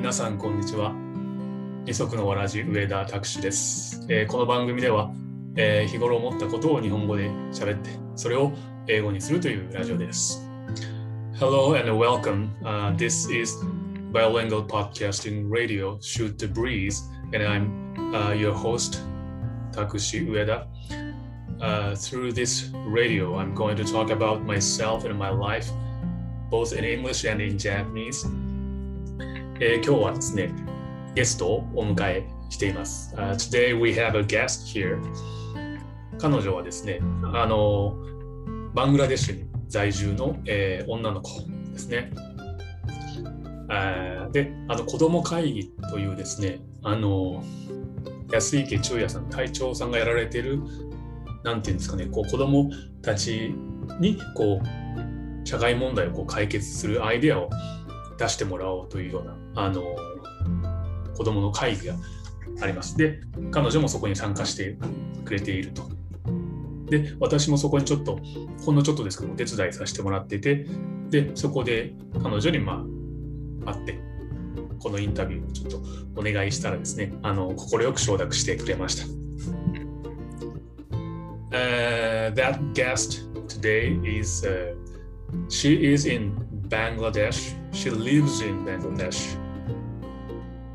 皆さんこんにちは二足のわらじ上田拓司です、えーこの番組では、えー日頃思ったことを日本語で喋ってそれを英語にするというラジオです Hello and welcome、Uh, This is bilingual podcasting radio Shoot the Breeze and I'm、uh, your host Takushi Ueda Uh, through this radio, I'm going to talk about myself and my life, both in English and in Japanese. えー今日はですね、ゲストをお迎えしています。Uh, today we have a guest here. 彼女はですね、あの、バングラデシュに在住の、えー女の子ですね。あで、あの、子供会議というですね、あの、安池中也さん、隊長さんがやられているなんていうんですかね、こう子どもたちにこう社会問題をこう解決するアイデアを出してもらおうというようなあの子どもの会議があります。で、彼女もそこに参加してくれていると。で、私もそこにちょっと、ほんのちょっとですけど、お手伝いさせてもらっていて、で、そこで彼女にまあ会って、このインタビューをちょっとお願いしたらですね、あの快く承諾してくれました。Uh, that guest today is uh, she is in Bangladesh. She lives in Bangladesh,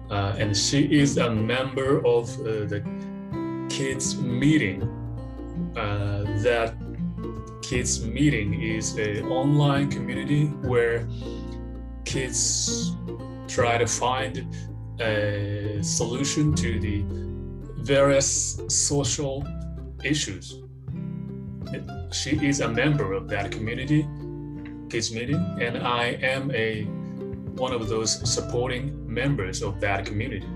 uh, and she is a member of uh, the kids meeting. Uh, that kids meeting is an online community where kids try to find a solution to the various social issues. She is a member of that community, kids meeting, and I am a one of those supporting members of that community.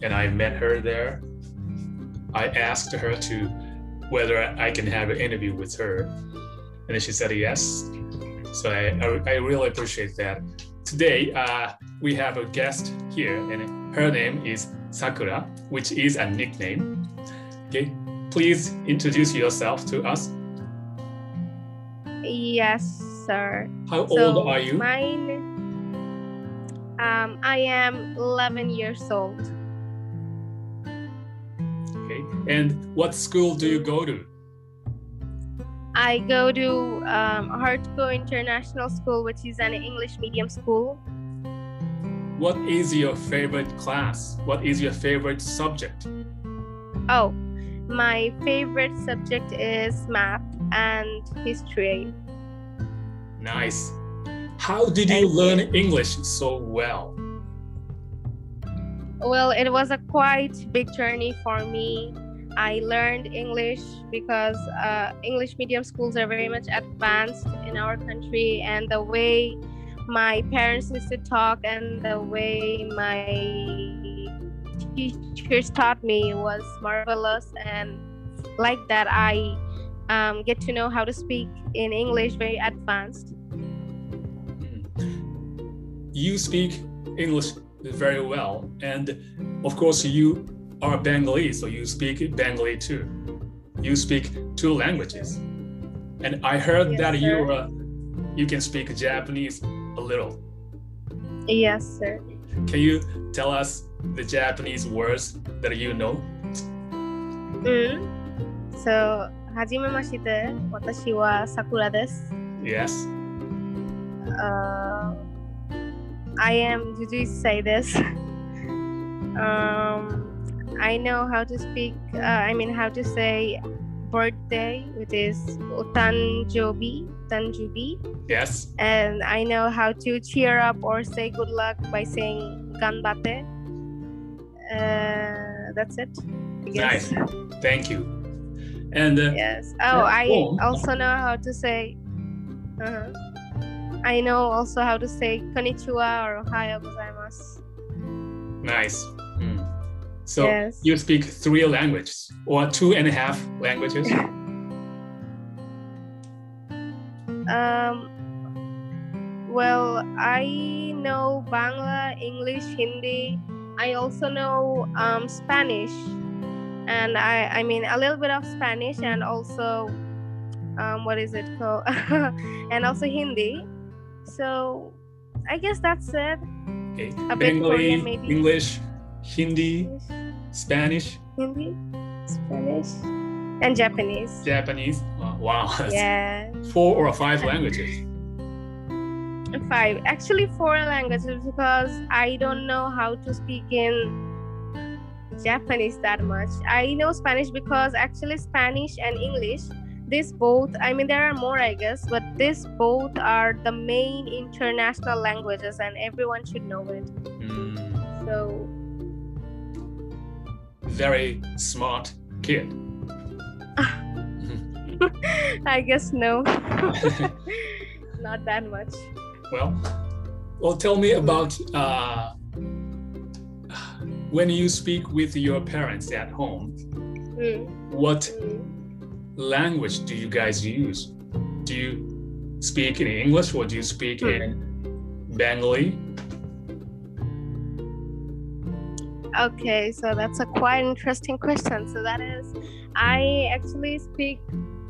And I met her there. I asked her to whether I can have an interview with her, and she said yes. So I, I, I really appreciate that. Today, uh, we have a guest here, and her name is Sakura, which is a nickname. Okay, please introduce yourself to us. Yes, sir. How So old are you? Mine. Um, I am 11 years old. Okay, and what school do you go to? I go to um, Hartco International School, which is an English medium school. What is your favorite class? What is your favorite subject? Oh, my favorite subject is math and history. Nice. How did you Thank learn English so well? Well, it was a quite big journey for me. I learned English because uh, English medium schools are very much advanced in our country, and the way my parents used to talk and the way my teachers taught me was marvelous. And like that, I um, get to know how to speak in English very advanced. You speak English very well, and of course, you are Bengali, so you speak Bengali too. You speak two languages, and I heard Yes, that you uh, you can speak Japanese a little. Yes, sir. Can you tell us the Japanese words that you know? うん。So, はじめまして。私は桜です。 Yes. Uh, I am, did you say this? um, I know how to speak, uh, I mean, how to say birthday, which is Utanjobi, Tanjubi. Yes. And I know how to cheer up or say good luck by saying ganbate. Uh, that's it. I guess. Nice. Thank you. And uh, Yes. Oh, I home. also know how to say. Uh-huh. I know also how to say konnichiwa or ohayo gozaimasu. nice. Mm. So Yes. you speak three languages or two and a half languages? Um. Well, I know Bangla, English, Hindi. I also know um, Spanish, and I I mean a little bit of Spanish and also um, what is it called? and also Hindi. So I guess that's it. Okay. A Bengali, Korean, English, Hindi, Spanish. Hindi, Spanish, and Japanese. Japanese. wow. Yeah. Four or five languages. Five. Actually, four languages because I don't know how to speak in Japanese that much. I know Spanish because actually Spanish and English this both i mean there are more i guess but this both are the main international languages and everyone should know it mm. so very smart kid i guess no not that much well well tell me about uh, when you speak with your parents at home mm. what mm language do you guys use? Do you speak in English or do you speak hmm. in Bengali? Okay, so that's a quite interesting question. So that is, I actually speak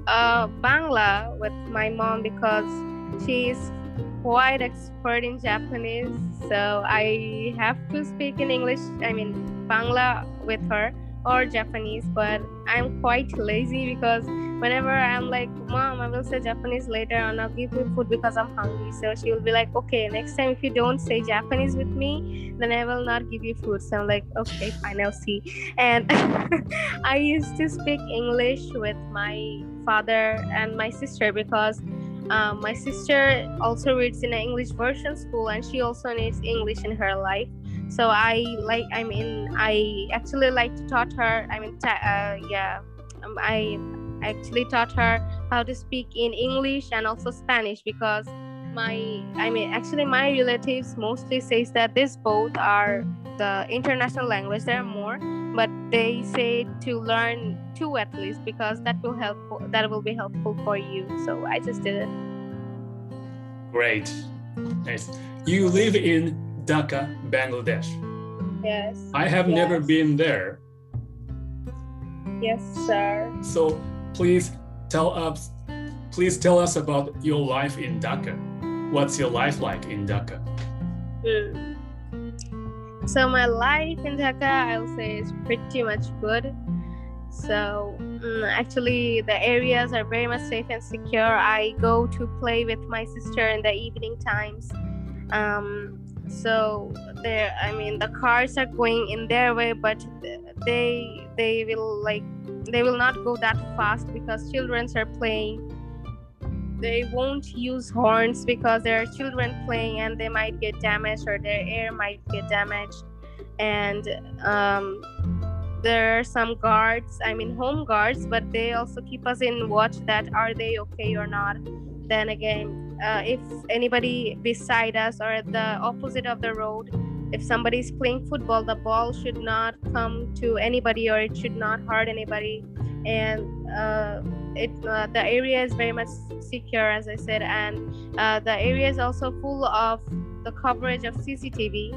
uh, Bangla with my mom because she's quite expert in Japanese. So I have to speak in English. I mean Bangla with her or Japanese, but I'm quite lazy because whenever I'm like, Mom, I will say Japanese later and I'll give you food because I'm hungry. So she will be like, Okay, next time if you don't say Japanese with me, then I will not give you food. So I'm like, Okay, fine, I'll see. And I used to speak English with my father and my sister because um, my sister also reads in an English version school and she also needs English in her life. So i like i mean i actually like to taught her i mean uh, yeah um, i actually taught her how to speak in english and also spanish because my i mean actually my relatives mostly says that this both are the international language there are more they say to learn two at least because that will help that will be helpful for you so i just did it great nice you live in Dhaka, Bangladesh. Yes. I have yes. never been there. Yes, sir. So please tell us please tell us about your life in Dhaka. What's your life like in Dhaka? Mm. So my life in Dhaka, I'll say, is pretty much good. So mm, actually, the areas are very much safe and secure. I go to play with my sister in the evening times. Um, so there i mean the cars are going in their way but they they will like they will not go that fast because children are playing they won't use horns because there are children playing and they might get damaged or their air might get damaged. And um, there are some guards i mean home guards but they also keep us in watch that are they okay or not. Then again uh, if anybody beside us or at the opposite of the road if somebody is playing football the ball should not come to anybody or it should not hurt anybody. And uh, it uh, the area is very much secure as i said and uh, the area is also full of the coverage of cctv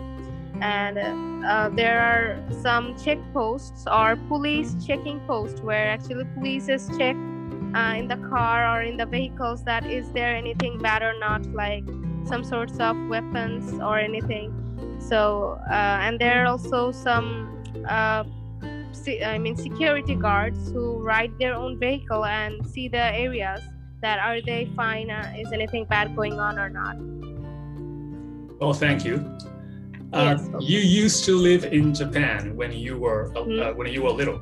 and uh, there are some check posts or police checking posts where actually police is check uh, in the car or in the vehicles that is there anything bad or not like some sorts of weapons or anything. So uh, and there are also some uh, I mean security guards who ride their own vehicle and see the areas that are they fine uh, is anything bad going on or not oh thank you uh, yes, you used to live in Japan when you were mm. when you were little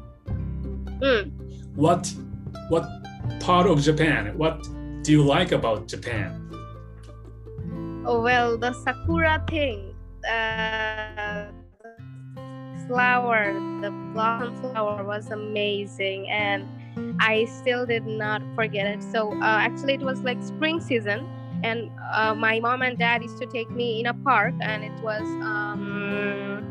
mm. what what part of Japan? What do you like about Japan? Oh, well, the sakura thing, uh, flower, the blossom flower was amazing, and I still did not forget it. So, uh, actually, it was like spring season, and uh, my mom and dad used to take me in a park, and it was um,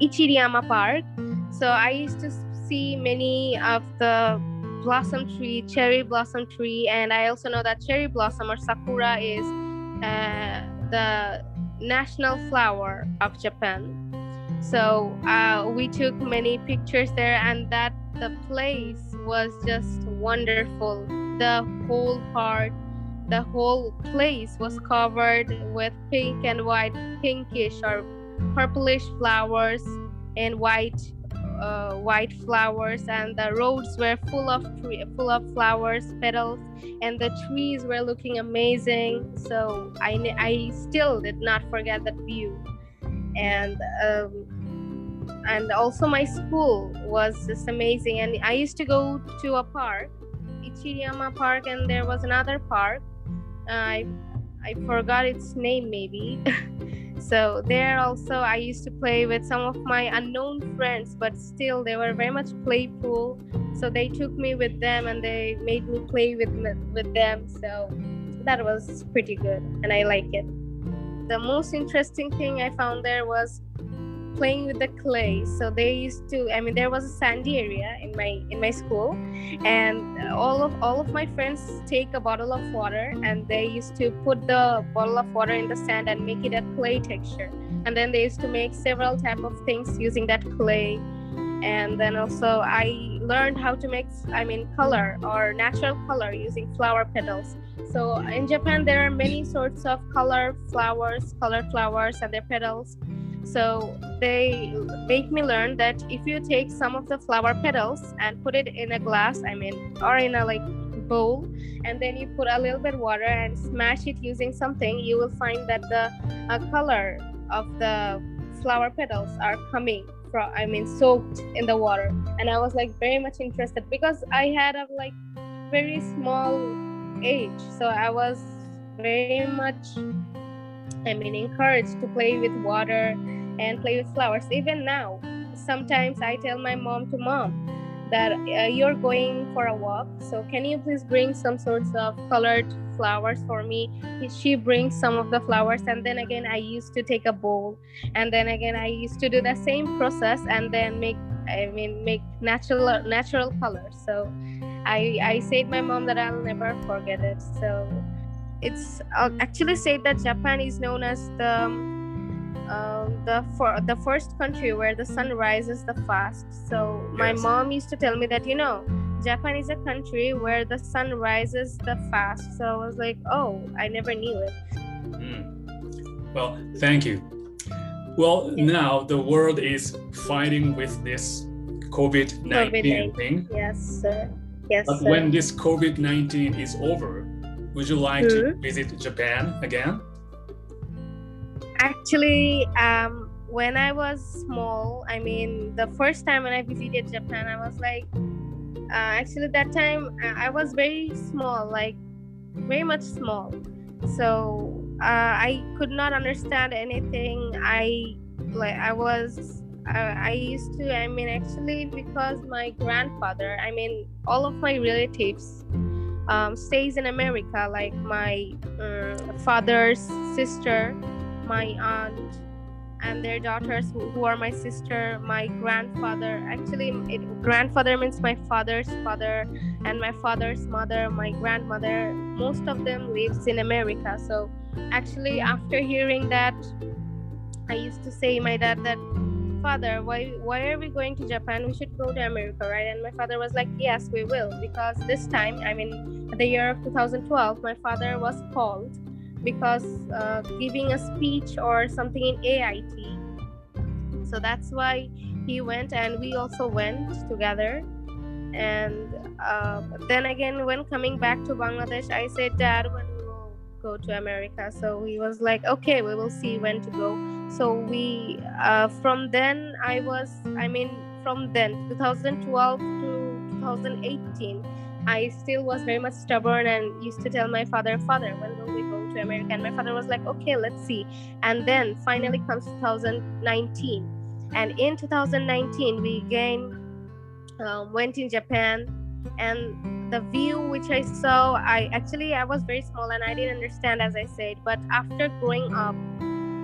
Ichiriyama Park. So, I used to see many of the blossom tree, cherry blossom tree, and I also know that cherry blossom or sakura is uh, the national flower of Japan. So uh, we took many pictures there, and that the place was just wonderful. The whole part, the whole place was covered with pink and white pinkish or purplish flowers and white uh, white flowers. And the roads were full of tree, full of flowers petals and the trees were looking amazing. So i i still did not forget that view. And um, and also my school was just amazing. And i used to go to a park ichiriyama park and there was another park. I i forgot its name maybe. So there also i used to play with some of my unknown friends but still they were very much playful. So they took me with them and they made me play with with them. So that was pretty good and i like it. The most interesting thing i found there was playing with the clay. So they used to i mean there was a sandy area in my in my school and all of all of my friends take a bottle of water and they used to put the bottle of water in the sand and make it a clay texture. And then they used to make several type of things using that clay. And then also i learned how to make i mean color or natural color using flower petals. So in japan there are many sorts of color flowers color flowers and their petals so they make me learn that if you take some of the flower petals and put it in a glass, I mean, or in a like bowl, and then you put a little bit water and smash it using something, you will find that the uh, color of the flower petals are coming from, I mean, soaked in the water. And I was like very much interested because I had a like very small age, so I was very much I mean, encouraged to play with water and play with flowers. Even now, sometimes I tell my mom to mom that uh, you're going for a walk, so can you please bring some sorts of colored flowers for me? She brings some of the flowers, and then again, I used to take a bowl, and then again, I used to do the same process and then make I mean make natural natural colors. So I I said my mom that I'll never forget it. So it's uh, actually said that Japan is known as the um, the for the first country where the sun rises the fast. So my yes. mom used to tell me that you know Japan is a country where the sun rises the fast. So I was like, oh, I never knew it. Mm. Well, thank you. Well, yes. now the world is fighting with this COVID 19 thing. Yes, sir. Yes. But sir. when this COVID 19 is over, would you like to hmm? visit Japan again? Actually, um, when I was small, I mean, the first time when I visited Japan, I was like, uh, actually, that time uh, I was very small, like very much small. So uh, I could not understand anything. I like I was I, I used to i mean actually because my grandfather i mean all of my relatives um, stays in America, like my uh, father's sister, my aunt, and their daughters, who, are my sister, my grandfather. Actually, it, grandfather means my father's father, and my father's mother, my grandmother. Most of them lives in America. So, actually, after hearing that, I used to say my dad that father, why why are we going to Japan? We should go to America, right? And my father was like, yes, we will, because this time, I mean, the year of 2012, my father was called because uh, giving a speech or something in AIT. So that's why he went, and we also went together. And uh, then again, when coming back to Bangladesh, I said, Dad, when we will go to America. So he was like, okay, we will see when to go so we uh, from then i was i mean from then 2012 to 2018 i still was very much stubborn and used to tell my father father when will we to america and my father was like okay let's see. And then finally comes 2019 and in 2019 we again uh, went in japan. And the view which i saw i actually i was very small and i didn't understand as i said. But after growing up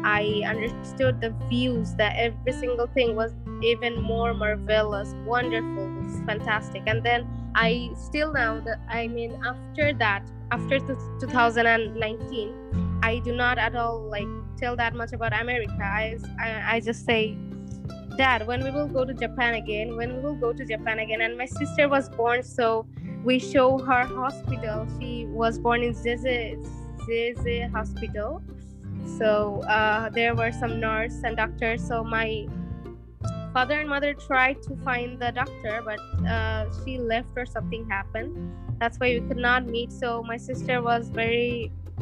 I understood the views that every single thing was even more marvelous, wonderful, fantastic. And then I still now that I mean after that, after 2019, I do not at all like tell that much about America. I, I, I just say, Dad, when we will go to Japan again, when we will go to Japan again. And my sister was born, so we show her hospital. She was born in Zeze, Zeze Hospital. So uh, there were some nurse and doctors. So my father and mother tried to find the doctor, but uh, she left or something happened. That's why we could not meet. So my sister was very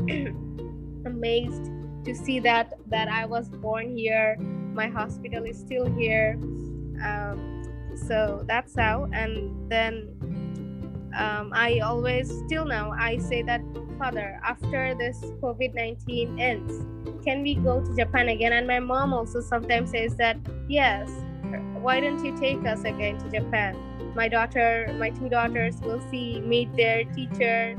amazed to see that that I was born here. My hospital is still here. Um, so that's how. And then um, I always still now I say that father after this COVID nineteen ends, can we go to Japan again? And my mom also sometimes says that yes, why don't you take us again to Japan? My daughter, my two daughters will see meet their teacher,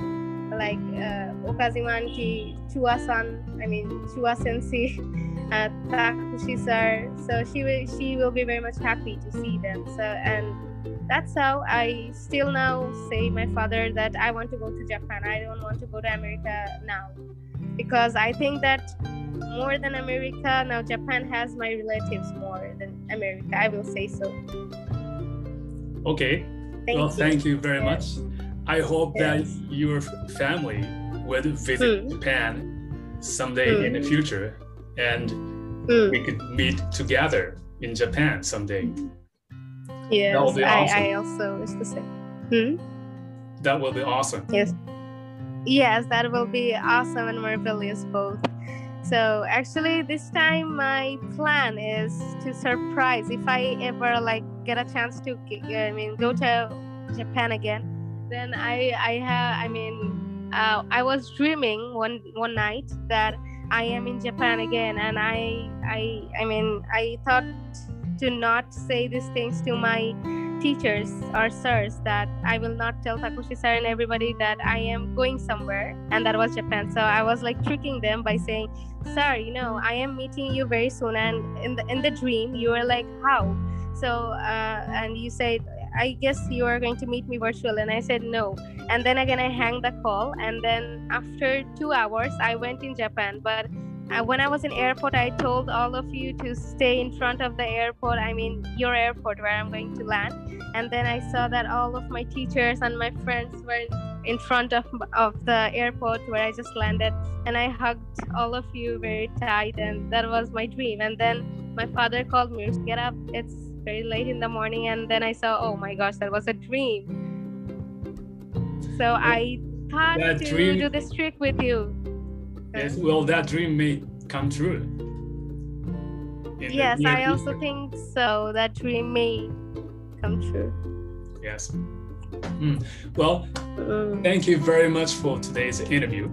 like uh, Okazimanki Chua-san, I mean Chua Sensei, uh, Takushi. So she will she will be very much happy to see them. So and that's how I still now say my father that I want to go to Japan. I don't want to go to America now because I think that more than America now Japan has my relatives more than America. I will say so. Okay. Thank well, you. thank you very yes. much. I hope yes. that your family will visit mm. Japan someday mm. in the hmm. future and mm. we could meet together in Japan someday. Yes, that will be awesome. I, I also is the same. Hmm? That will be awesome. Yes. Yes, that will be awesome and marvelous both. So actually, this time my plan is to surprise if I ever like get a chance to, I mean, go to Japan again. Then I, I have, I mean, uh, I was dreaming one one night that I am in Japan again, and I, I, I mean, I thought to not say these things to my teachers or sirs that I will not tell Takushi sir and everybody that I am going somewhere and that was Japan. So I was like tricking them by saying, Sir, you know, I am meeting you very soon and in the in the dream you were like, How? So uh, and you said I guess you are going to meet me virtual and I said no. And then again I hang the call and then after two hours I went in Japan. But uh, when I was in airport, I told all of you to stay in front of the airport. I mean, your airport where I'm going to land. And then I saw that all of my teachers and my friends were in front of of the airport where I just landed, and I hugged all of you very tight, and that was my dream. And then my father called me, "Get up! It's very late in the morning." And then I saw, oh my gosh, that was a dream. So I thought that to dream... do this trick with you. Yes, well, that dream may come true. yes, I also think so. That dream may come true. Yes. Mm. Well, mm. thank you very much for today's interview.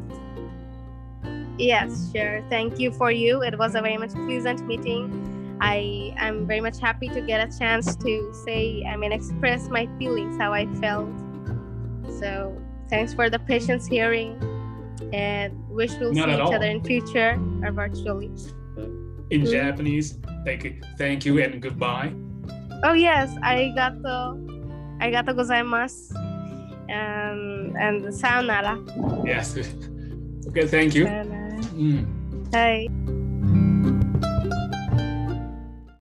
Yes, sure. Thank you for you. It was a very much pleasant meeting. I am very much happy to get a chance to say, I mean, express my feelings, how I felt. So, thanks for the patience hearing and wish we'll Not see each all. other in future or virtually. In mm-hmm. Japanese, like thank you and goodbye. Oh yes, arigato, arigato gozaimasu, um, and sayonara. Yes. okay, thank you. Mm. Bye.